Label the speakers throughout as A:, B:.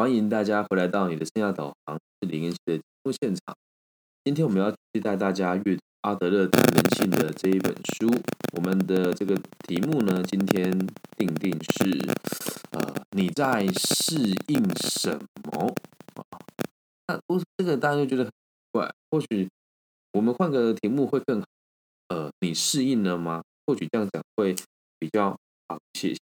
A: 欢迎大家回来到你的生涯导航是林恩熙的节目现场。今天我们要继续带大家阅读阿德勒谈人性的这一本书。我们的这个题目呢，今天定定是呃你在适应什么啊？那我这个大家就觉得很怪，或许我们换个题目会更好。呃，你适应了吗？或许这样讲会比较好一些。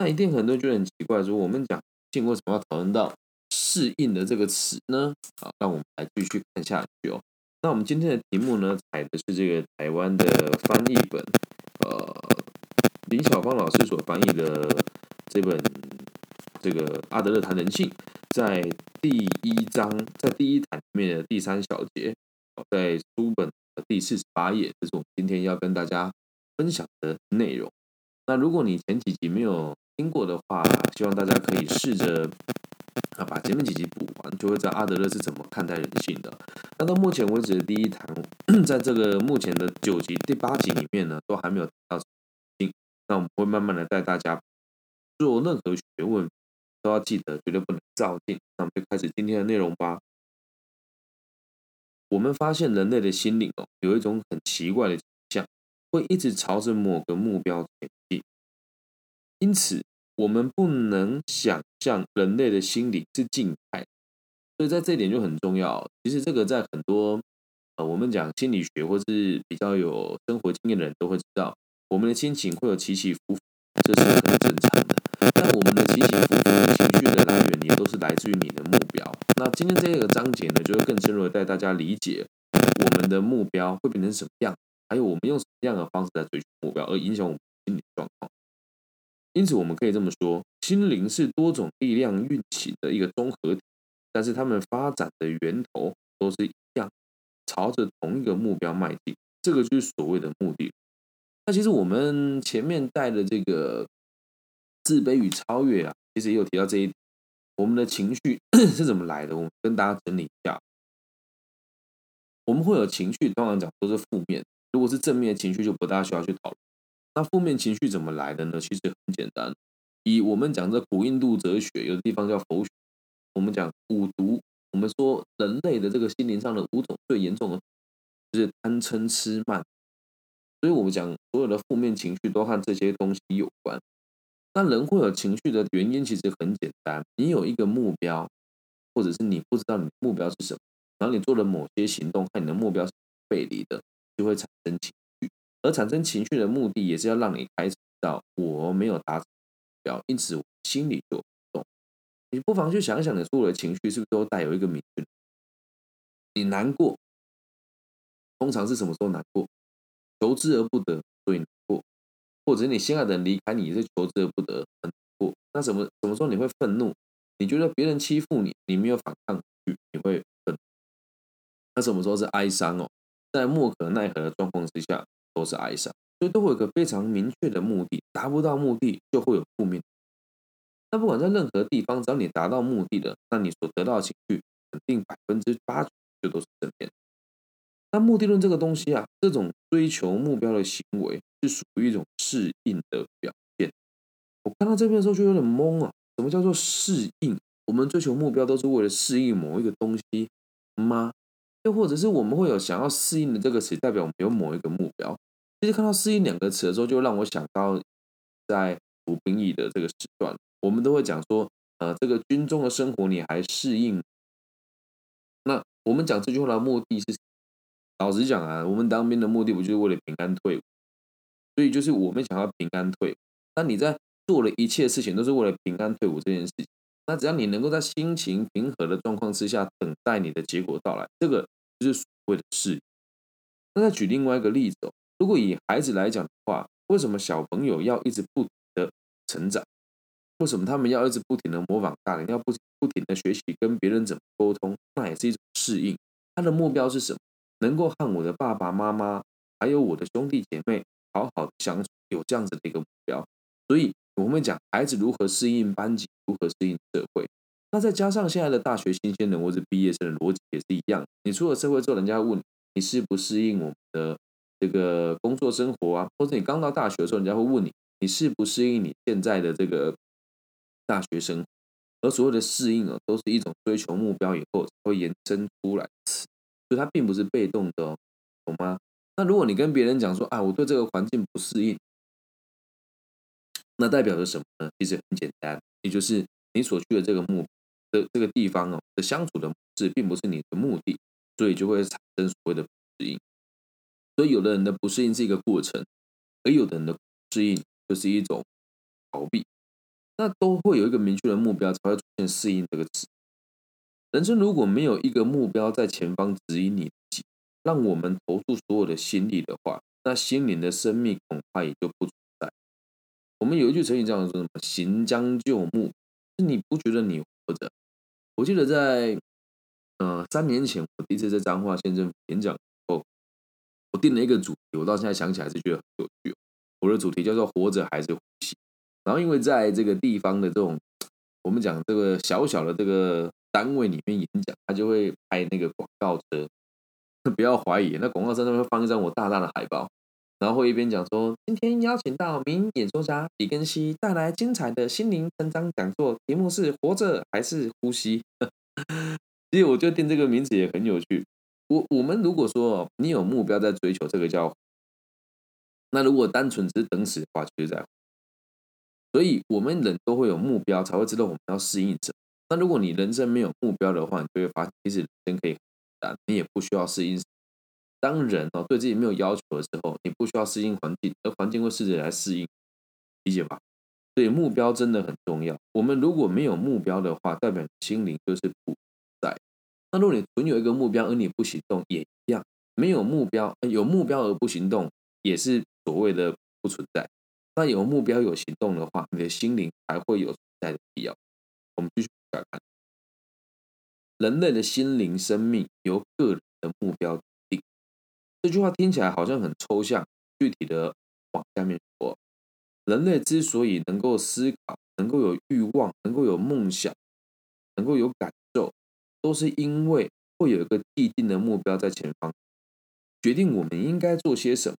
A: 那一定很多人觉得很奇怪，说我们讲。为什么要讨论到适应的这个词呢？好，那我们来继续看下去哦。那我们今天的题目呢，采的是这个台湾的翻译本，呃，林小芳老师所翻译的这本这个阿德勒谈人性，在第一章，在第一谈里面的第三小节，在书本的第四十八页，这是我们今天要跟大家分享的内容。那如果你前几集没有，听过的话，希望大家可以试着啊把前面几集补完，就会知道阿德勒是怎么看待人性的。那到目前为止的第一堂，在这个目前的九集、第八集里面呢，都还没有到性。那我们会慢慢的带大家做任何学问，都要记得绝对不能照进。那我们就开始今天的内容吧。我们发现人类的心灵哦，有一种很奇怪的倾向，会一直朝着某个目标前进。因此，我们不能想象人类的心理是静态，所以在这一点就很重要。其实这个在很多呃，我们讲心理学或是比较有生活经验的人都会知道，我们的心情会有起起伏伏，这是很正常的。但我们的起起伏伏情绪的来源，也都是来自于你的目标。那今天这个章节呢，就会更深入的带大家理解我们的目标会变成什么样，还有我们用什么样的方式来追求目标，而影响我们心理状况。因此，我们可以这么说：心灵是多种力量运行的一个综合体，但是它们发展的源头都是一样，朝着同一个目标迈进。这个就是所谓的目的。那其实我们前面带的这个自卑与超越啊，其实也有提到这一点。我们的情绪 是怎么来的？我们跟大家整理一下。我们会有情绪，通常讲都是负面。如果是正面的情绪，就不大需要去讨论。那负面情绪怎么来的呢？其实很简单，以我们讲这古印度哲学，有的地方叫佛学。我们讲五毒，我们说人类的这个心灵上的五种最严重的，就是贪嗔痴慢。所以我们讲所有的负面情绪都和这些东西有关。那人会有情绪的原因其实很简单，你有一个目标，或者是你不知道你的目标是什么，然后你做了某些行动和你的目标是背离的，就会产生情。而产生情绪的目的，也是要让你开始到我没有达成目标，因此心里就动。你不妨去想想，你所有的情绪是不是都带有一个明确？你难过，通常是什么时候难过？求之而不得，所以难过；或者你心爱的人离开你，是求之而不得，很难过。那什么什么时候你会愤怒？你觉得别人欺负你，你没有反抗，你会愤怒。那什么时候是哀伤哦？在莫可奈何的状况之下。都是哀伤，所以都会有个非常明确的目的，达不到目的就会有负面。那不管在任何地方，只要你达到目的了，那你所得到的情绪肯定百分之八九就都是正面。那目的论这个东西啊，这种追求目标的行为是属于一种适应的表现。我看到这边的时候就有点懵啊，什么叫做适应？我们追求目标都是为了适应某一个东西吗？又或者是我们会有想要适应的这个词，代表我们有某一个目标？其实看到“适应”两个词的时候，就让我想到在服兵役的这个时段，我们都会讲说，呃，这个军中的生活你还适应？那我们讲这句话的目的是，老实讲啊，我们当兵的目的不就是为了平安退伍？所以就是我们想要平安退伍。那你在做的一切事情都是为了平安退伍这件事情，那只要你能够在心情平和的状况之下等待你的结果到来，这个就是所谓的适应。那再举另外一个例子哦。如果以孩子来讲的话，为什么小朋友要一直不停的成长？为什么他们要一直不停的模仿大人，要不不停的学习跟别人怎么沟通？那也是一种适应。他的目标是什么？能够和我的爸爸妈妈还有我的兄弟姐妹好好相处，有这样子的一个目标。所以我们讲孩子如何适应班级，如何适应社会。那再加上现在的大学新鲜人或者毕业生的逻辑也是一样。你出了社会之后，人家问你适不适应我们的？这个工作生活啊，或者你刚到大学的时候，人家会问你，你适不适应你现在的这个大学生活？而所谓的适应啊，都是一种追求目标以后会延伸出来的词，所以它并不是被动的哦，懂吗？那如果你跟别人讲说啊，我对这个环境不适应，那代表着什么呢？其实很简单，也就是你所去的这个目的这个地方哦的相处的模式，并不是你的目的，所以就会产生所谓的不适应。所以有的人的不适应是一个过程，而有的人的适应就是一种逃避。那都会有一个明确的目标，才会出现适应这个词。人生如果没有一个目标在前方指引你自己，让我们投注所有的心力的话，那心灵的生命恐怕也就不存在。我们有一句成语叫做什么“行将就木”，你不觉得你活着？我记得在呃三年前，我第一次在彰化县政府演讲，我定了一个主题，我到现在想起来是觉得很有趣。我的主题叫做“活着还是呼吸”。然后，因为在这个地方的这种，我们讲这个小小的这个单位里面演讲，他就会拍那个广告车。不要怀疑，那广告车上面会放一张我大大的海报，然后会一边讲说：“今天邀请到名演说家李根熙带来精彩的心灵成长讲座，题目是‘活着还是呼吸’。”其实我觉得定这个名字也很有趣。我我们如果说你有目标在追求，这个叫；那如果单纯只是等死的话，就是在。所以，我们人都会有目标，才会知道我们要适应什么。那如果你人生没有目标的话，你就会发现，其实人生可以很简单，你也不需要适应。当人哦对自己没有要求的时候，你不需要适应环境，而环境会试着来适应，理解吧？所以目标真的很重要。我们如果没有目标的话，代表心灵就是不。那如果你存有一个目标而你不行动，也一样。没有目标，有目标而不行动，也是所谓的不存在。那有目标、有行动的话，你的心灵才会有存在的必要。我们继续看看，人类的心灵生命由个人的目标定。这句话听起来好像很抽象，具体的往下面说，人类之所以能够思考、能够有欲望、能够有梦想、能够有感，都是因为会有一个既定的目标在前方，决定我们应该做些什么，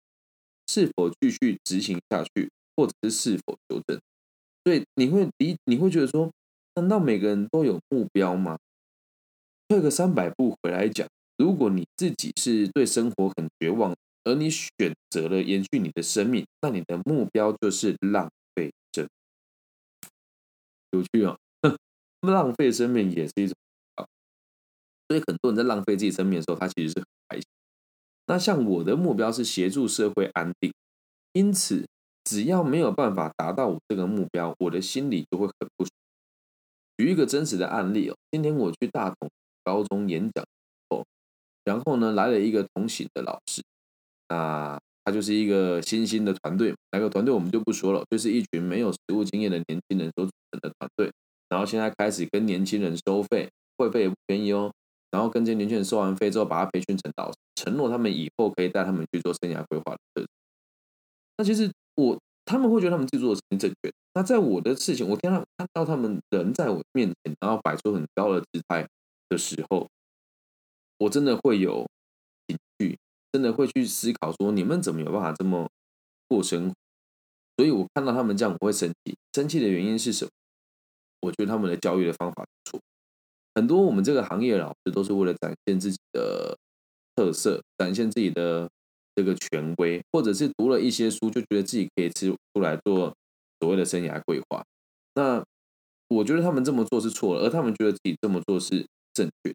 A: 是否继续执行下去。或者是是否修正，所以你会你你会觉得说，难道每个人都有目标吗？退个三百步回来讲，如果你自己是对生活很绝望，而你选择了延续你的生命，那你的目标就是浪费生有趣啊！浪费生命也是一种，所以很多人在浪费自己生命的时候，他其实是很开心。那像我的目标是协助社会安定，因此。只要没有办法达到我这个目标，我的心里就会很不舒服。举一个真实的案例哦，今天我去大同高中演讲哦，然后呢来了一个同行的老师，那他就是一个新兴的团队，哪个团队我们就不说了，就是一群没有实务经验的年轻人所组成的团队，然后现在开始跟年轻人收费，会费也不便宜哦，然后跟这些年轻人收完费之后，把他培训成导师，承诺他们以后可以带他们去做生涯规划的。那其实。我他们会觉得他们自己做的事情正确。那在我的事情，我听到看到他们人在我面前，然后摆出很高的姿态的时候，我真的会有情绪，真的会去思考说，你们怎么有办法这么过生？所以我看到他们这样，我会生气。生气的原因是什么？我觉得他们的教育的方法错。很多我们这个行业老师都是为了展现自己的特色，展现自己的。这个权威，或者是读了一些书，就觉得自己可以吃出来做所谓的生涯规划。那我觉得他们这么做是错了，而他们觉得自己这么做是正确。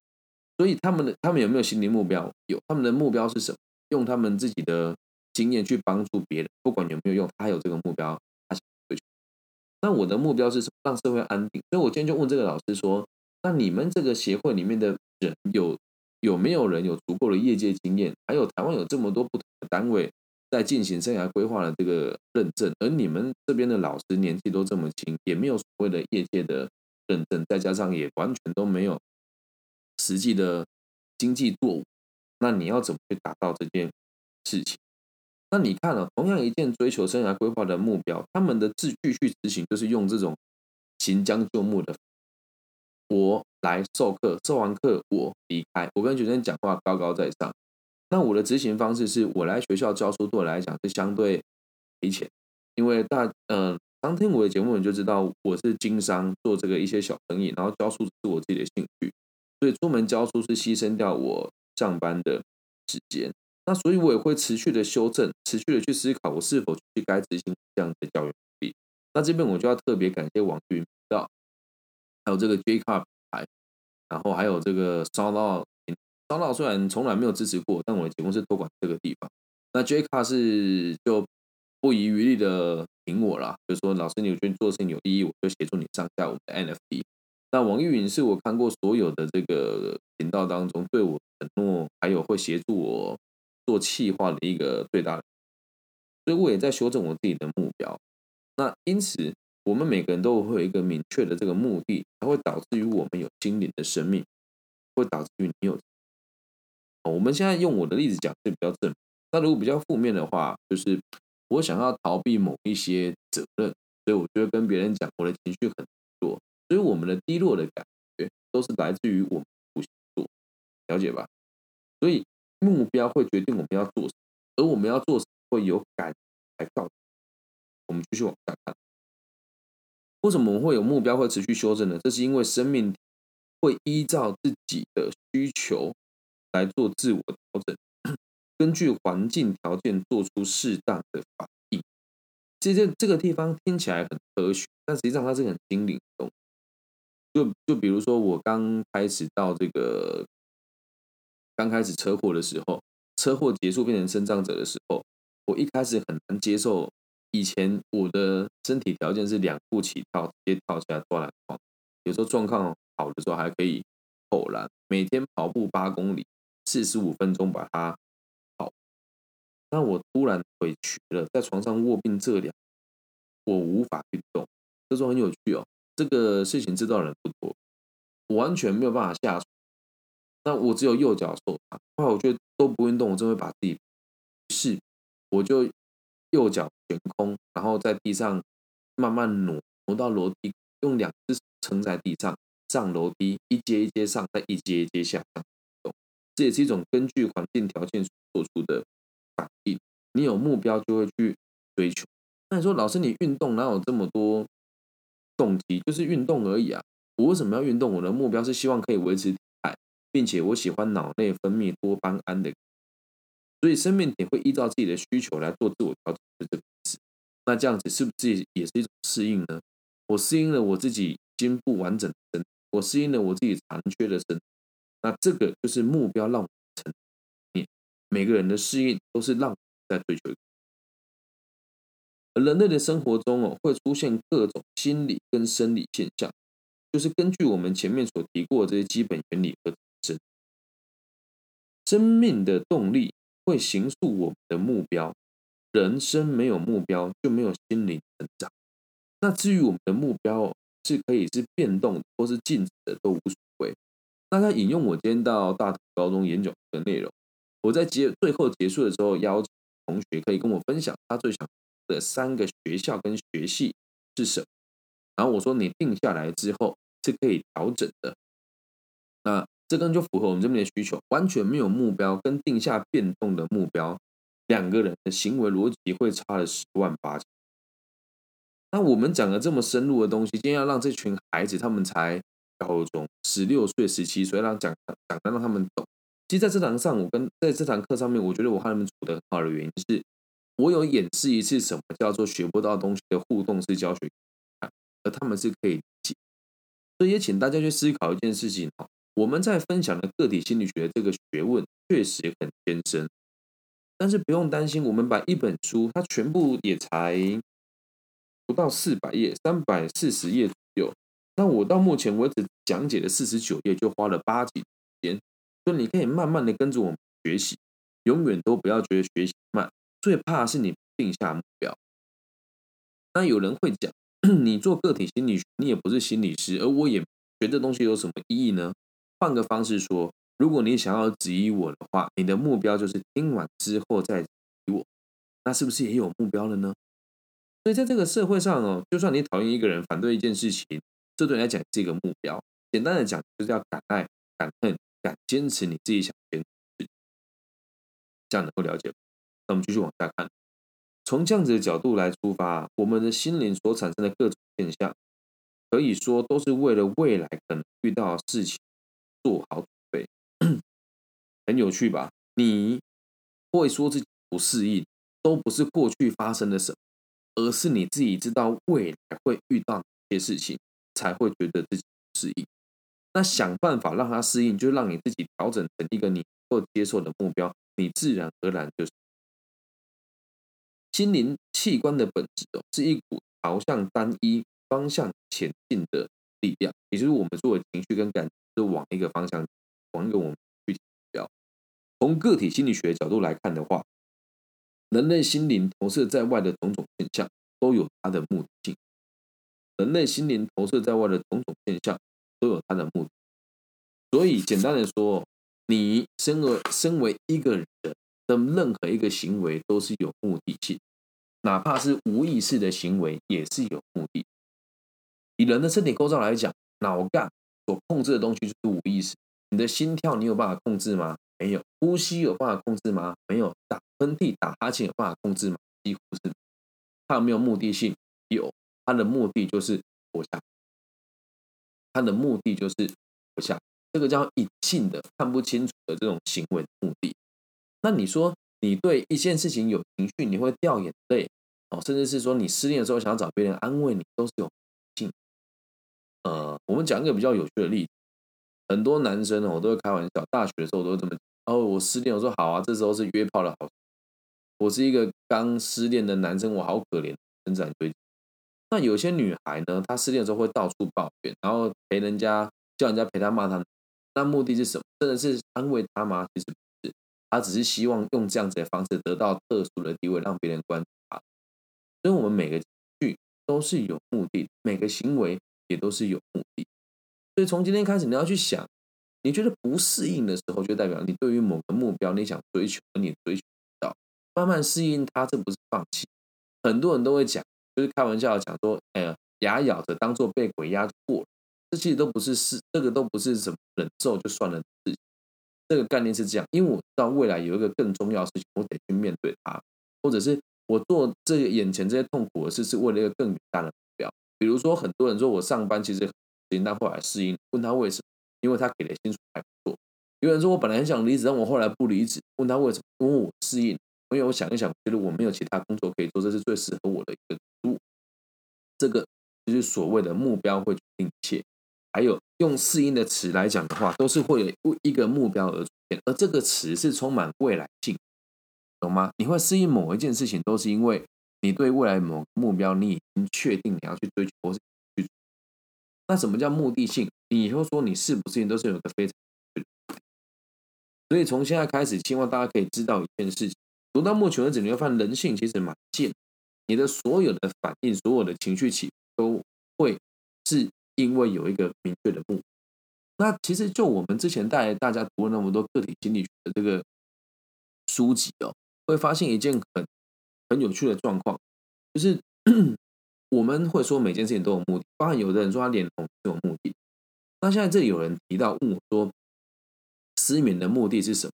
A: 所以他们的他们有没有心灵目标？有，他们的目标是什么？用他们自己的经验去帮助别人，不管有没有用，他有这个目标，他想追求。那我的目标是什么？让社会安定。所以我今天就问这个老师说：，那你们这个协会里面的人有？有没有人有足够的业界经验？还有台湾有这么多不同的单位在进行生涯规划的这个认证，而你们这边的老师年纪都这么轻，也没有所谓的业界的认证，再加上也完全都没有实际的经济作物，那你要怎么去达到这件事情？那你看了同样一件追求生涯规划的目标，他们的自继续执行就是用这种行将就木的。我来授课，授完课我离开。我跟学生讲话高高在上。那我的执行方式是我来学校教书，对我来讲是相对赔钱，因为大嗯常听我的节目，你就知道我是经商，做这个一些小生意，然后教书是我自己的兴趣，所以出门教书是牺牲掉我上班的时间。那所以我也会持续的修正，持续的去思考，我是否去该执行这样的教育目的。那这边我就要特别感谢网易云频道，还有这个 J Car 牌，然后还有这个烧到烧到，虽然从来没有支持过，但我的节目是托管这个地方。那 J Car 是就不遗余力的挺我啦，就说老师你觉得做事情有意义，我就协助你上架我们的 NFT。那网易云是我看过所有的这个频道当中对我承诺，还有会协助我做企划的一个最大的，所以我也在修正我自己的目标。那因此，我们每个人都会有一个明确的这个目的，才会导致于我们有心灵的生命，会导致于你有。我们现在用我的例子讲是比较正，那如果比较负面的话，就是我想要逃避某一些责任，所以我觉得跟别人讲我的情绪很弱，所以我们的低落的感觉都是来自于我们不想做，了解吧？所以目标会决定我们要做什么，而我们要做什么会有感来告诉。我们继续往下看，为什么我们会有目标会持续修正呢？这是因为生命会依照自己的需求来做自我调整，根据环境条件做出适当的反应。这这这个地方听起来很科学，但实际上它是很心灵的。就就比如说我刚开始到这个刚开始车祸的时候，车祸结束变成生长者的时候，我一开始很难接受。以前我的身体条件是两步起跳，直接跳起来抓篮筐，有时候状况好的时候还可以投篮。每天跑步八公里，四十五分钟把它跑。但我突然腿瘸了，在床上卧病这两，我无法运动。这时候很有趣哦，这个事情知道人不多，我完全没有办法下床。那我只有右脚受伤，后来我觉得都不运动，我真会把自己，是我就。右脚悬空，然后在地上慢慢挪挪到楼梯，用两只手撑在地上上楼梯，一阶一阶上，再一阶一阶下。这也是一种根据环境条件做出的反应。你有目标就会去追求。那你说老师，你运动哪有这么多动机？就是运动而已啊！我为什么要运动？我的目标是希望可以维持体态，并且我喜欢脑内分泌多巴胺的。所以生命体会依照自己的需求来做自我调整，的这个意思。那这样子是不是也是一种适应呢？我适应了我自己已经不完整的身，我适应了我自己残缺的身。那这个就是目标让我成。每个人的适应都是让我在追求。而人类的生活中哦，会出现各种心理跟生理现象，就是根据我们前面所提过的这些基本原理而生。生命的动力。会形塑我们的目标。人生没有目标，就没有心灵成长。那至于我们的目标是可以是变动或是静止的，都无所谓。那他引用我今天到大同高中演讲的内容，我在结最后结束的时候，邀请同学可以跟我分享他最想的三个学校跟学系是什么。然后我说，你定下来之后是可以调整的。那。这根就符合我们这边的需求，完全没有目标跟定下变动的目标，两个人的行为逻辑会差了十万八千。那我们讲了这么深入的东西，今天要让这群孩子他们才高中十六岁、十七岁，让讲讲的让他们懂。其实在这堂上，我跟在这堂课上面，我觉得我和他们处的很好的原因是，我有演示一次什么叫做学不到东西的互动式教学，而他们是可以理解。所以也请大家去思考一件事情。我们在分享的个体心理学这个学问确实很艰深，但是不用担心，我们把一本书，它全部也才不到四百页，三百四十页左右。那我到目前为止讲解的四十九页，就花了八集时间。所以你可以慢慢的跟着我们学习，永远都不要觉得学习慢。最怕是你定下目标。那有人会讲，你做个体心理学，你也不是心理师，而我也学这东西有什么意义呢？换个方式说，如果你想要质疑我的话，你的目标就是听完之后再质疑我，那是不是也有目标了呢？所以在这个社会上哦，就算你讨厌一个人，反对一件事情，这对你来讲是一个目标。简单的讲，就是要敢爱、敢恨、敢坚持你自己想坚持，这样能够了解。那我们继续往下看。从这样子的角度来出发，我们的心灵所产生的各种现象，可以说都是为了未来可能遇到的事情做好准备。很有趣吧？你会说自己不适应，都不是过去发生的什么，而是你自己知道未来会遇到哪些事情，才会觉得自己不适应。那想办法让它适应，就让你自己调整成一个你能够接受的目标，你自然而然就是心灵器官的本质哦，是一股朝向单一方向前进的力量，也就是我们所有的情绪跟感都往一个方向，往一个我们具体目标。从个体心理学角度来看的话，人类心灵投射在外的种种现象都有它的目的性。人类心灵投射在外的种种现象。都有它的目的，所以简单的说，你身为身为一个人的任何一个行为都是有目的性，哪怕是无意识的行为也是有目的。以人的身体构造来讲，脑干所控制的东西就是无意识。你的心跳你有办法控制吗？没有。呼吸有办法控制吗？没有。打喷嚏、打哈欠有办法控制吗？几乎是。它有没有目的性？有。它的目的就是活下。它的目的就是活下，这个叫隐性的、看不清楚的这种行为目的。那你说，你对一件事情有情绪，你会掉眼泪哦，甚至是说你失恋的时候想找别人安慰你，都是有。我们讲一个比较有趣的例子，很多男生，我都会开玩笑，大学的时候都会这么哦，我失恋，我说好啊，这时候是约炮的好。我是一个刚失恋的男生，我好可怜，成长堆。那有些女孩呢，她失恋的时候会到处抱怨，然后陪人家叫人家陪她骂她，那目的是什么？真的是安慰她吗？其实不是，她只是希望用这样子的方式得到特殊的地位，让别人关注她。所以，我们每个剧都是有目的，每个行为也都是有目的。所以，从今天开始，你要去想，你觉得不适应的时候，就代表你对于某个目标你想追求，你追求不到，慢慢适应它，这不是放弃。很多人都会讲。就是开玩笑讲说，哎呀，牙咬着当做被鬼压过，这其实都不是事，这个都不是什么忍受就算了的事情。这个概念是这样，因为我知道未来有一个更重要的事情，我得去面对它，或者是我做这眼前这些痛苦的事，是为了一个更大的。比如说，很多人说我上班其实很但后来适应，问他为什么？因为他给的薪水还不错。有人说我本来很想离职，但我后来不离职，问他为什么？因为我适应。因为我想一想，觉得我没有其他工作可以做，这是最适合我的一个路。这个就是所谓的目标会决定一切。还有用适应的词来讲的话，都是会有一个目标而出现，而这个词是充满未来性，懂吗？你会适应某一件事情，都是因为你对未来某目标你已经确定你要去追求或是去。那什么叫目的性？你以后说你适不适应，都是有个非常。所以从现在开始，希望大家可以知道一件事情。读到目前为止，你会发现人性其实蛮贱。你的所有的反应、所有的情绪起都会是因为有一个明确的目的。那其实就我们之前带大家读了那么多个体心理学的这个书籍哦，会发现一件很很有趣的状况，就是 我们会说每件事情都有目的，包含有的人说他脸红是有目的。那现在这里有人提到问我说，失眠的目的是什么？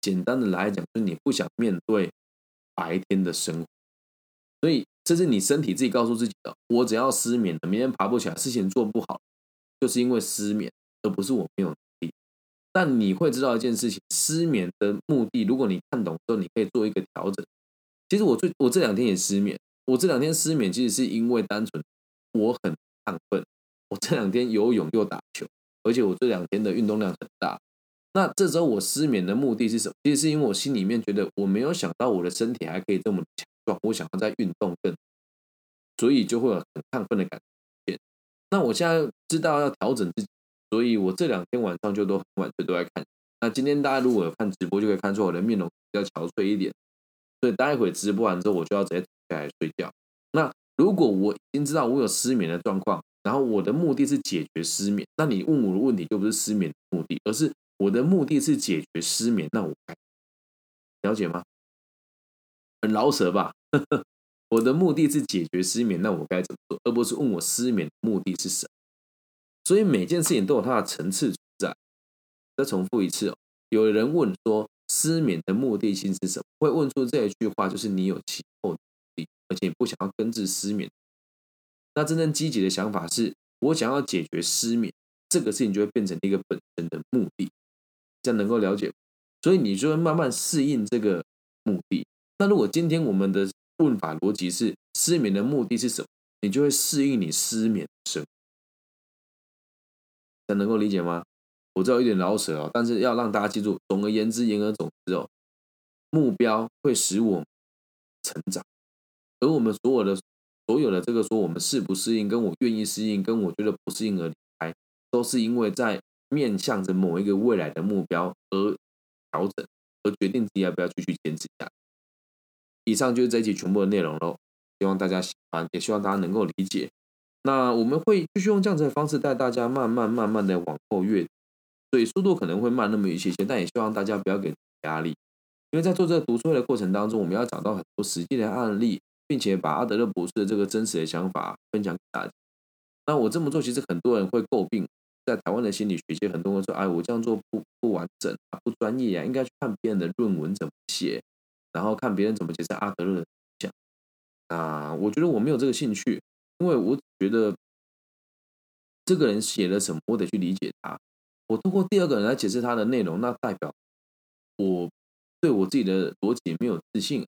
A: 简单的来讲，就是你不想面对白天的生活，所以这是你身体自己告诉自己的。我只要失眠了，明天爬不起来，事情做不好，就是因为失眠，而不是我没有能力。但你会知道一件事情，失眠的目的，如果你看懂之后，你可以做一个调整。其实我最我这两天也失眠，我这两天失眠其实是因为单纯我很亢奋，我这两天游泳又打球，而且我这两天的运动量很大。那这时候我失眠的目的是什么？其实是因为我心里面觉得我没有想到我的身体还可以这么强壮，我想要再运动更，所以就会有很亢奋的感觉。那我现在知道要调整自己，所以我这两天晚上就都很晚睡都在看。那今天大家如果有看直播，就可以看出我的面容比较憔悴一点。所以待会直播完之后，我就要直接下来睡觉。那如果我已经知道我有失眠的状况，然后我的目的是解决失眠，那你问我的问题就不是失眠的目的，而是。我的目的是解决失眠，那我该了解吗？很老舍吧？我的目的是解决失眠，那我该怎么做？而不是问我失眠的目的是什么？所以每件事情都有它的层次在。再重复一次哦，有人问说失眠的目的性是什么？会问出这一句话，就是你有其后而且不想要根治失眠。那真正积极的想法是，我想要解决失眠这个事情，就会变成一个本身的目的，这样能够了解。所以你就会慢慢适应这个目的。那如果今天我们的问法逻辑是失眠的目的是什么，你就会适应你失眠的生。这样能够理解吗？我知道有点老舍哦，但是要让大家记住，总而言之，言而总之哦，目标会使我成长，而我们所有的。所有的这个说我们适不适应，跟我愿意适应，跟我觉得不适应而离开，都是因为在面向着某一个未来的目标而调整，而决定自己要不要继续坚持下。以上就是这一集全部的内容喽，希望大家喜欢，也希望大家能够理解。那我们会继续用这样子的方式带大家慢慢慢慢的往后越，所以速度可能会慢那么一些些，但也希望大家不要给压力，因为在做这个读书会的过程当中，我们要找到很多实际的案例。并且把阿德勒博士的这个真实的想法分享给大家。那我这么做，其实很多人会诟病，在台湾的心理学界，很多人说：“哎，我这样做不不完整啊，不专业啊，应该去看别人的论文怎么写，然后看别人怎么解释阿德勒的想。”啊，我觉得我没有这个兴趣，因为我觉得这个人写了什么，我得去理解他。我通过第二个人来解释他的内容，那代表我对我自己的逻辑没有自信。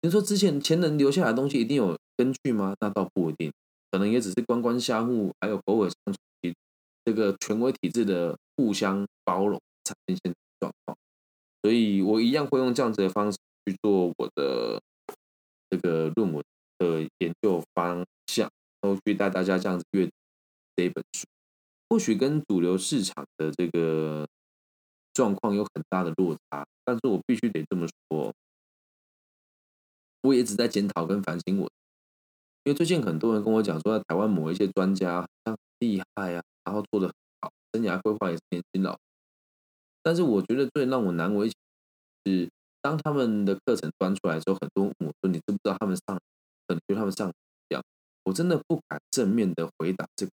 A: 你说之前前人留下来的东西一定有根据吗？那倒不一定，可能也只是官官相护，还有偶尔相处，这个权威体制的互相包容产生现状况。所以我一样会用这样子的方式去做我的这个论文的研究方向，然后去带大家这样子阅读这一本书。或许跟主流市场的这个状况有很大的落差，但是我必须得这么说。我也一直在检讨跟反省我，因为最近很多人跟我讲说，在台湾某一些专家像厉害啊，然后做的很好，生涯规划也是年轻老。但是我觉得最让我难为是，当他们的课程端出来之后，很多我说你知不知道他们上，可能他们上一样，我真的不敢正面的回答这个，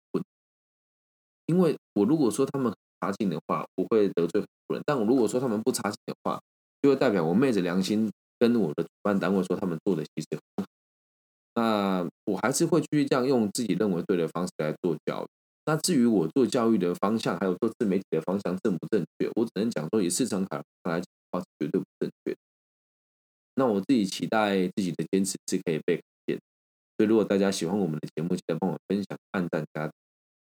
A: 因为我如果说他们差劲的话，我会得罪很多人；但我如果说他们不差劲的话，就会代表我昧着良心。跟我的主办单位说，他们做的其实很好。那我还是会继续这样用自己认为对的方式来做教育。那至于我做教育的方向，还有做自媒体的方向正不正确，我只能讲说以市场看来讲的话，绝对不正确。那我自己期待自己的坚持是可以被看见。所以如果大家喜欢我们的节目，记得帮我分享、按赞、加。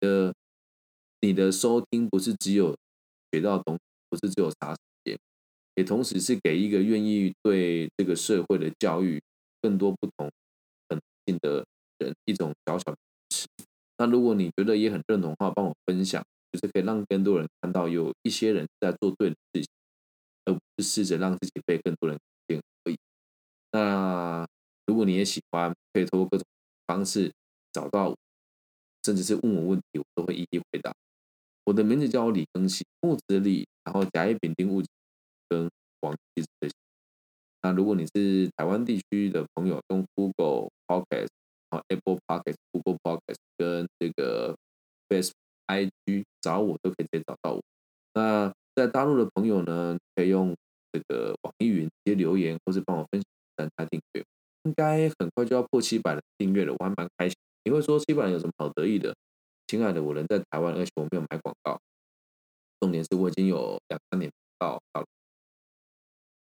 A: 呃，你的收听不是只有学到东西，不是只有查。也同时是给一个愿意对这个社会的教育更多不同可能性的人一种小小的支持。那如果你觉得也很认同的话，帮我分享，就是可以让更多人看到有一些人在做对的事情，而不是试着让自己被更多人看见而已。那如果你也喜欢，可以通过各种方式找到我，甚至是问我问题，我都会一一回答。我的名字叫李庚希，木子李，然后甲乙丙丁戊。跟黄记这些。那如果你是台湾地区的朋友，用 Google Podcast、然后 Apple Podcast、Google Podcast 跟这个 Facebook、IG 找我，都可以直接找到我。那在大陆的朋友呢，可以用这个网易云直接留言，或是帮我分享、加订阅。应该很快就要破七百的订阅了，我还蛮开心。你会说七百人有什么好得意的？亲爱的，我人在台湾，而且我没有买广告。重点是我已经有两三年到到了。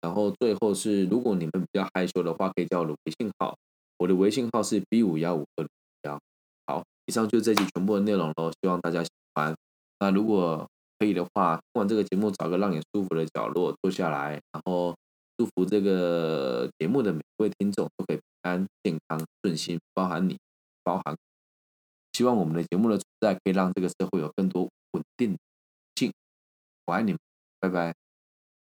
A: 然后最后是，如果你们比较害羞的话，可以加我的微信号，我的微信号是 B 五幺五二幺。好，以上就是这期全部的内容喽，希望大家喜欢。那如果可以的话，听完这个节目，找个让你舒服的角落坐下来，然后祝福这个节目的每位听众都可以平安、健康、顺心，包含你，包含。希望我们的节目的存在可以让这个社会有更多稳定性。我爱你们，拜拜。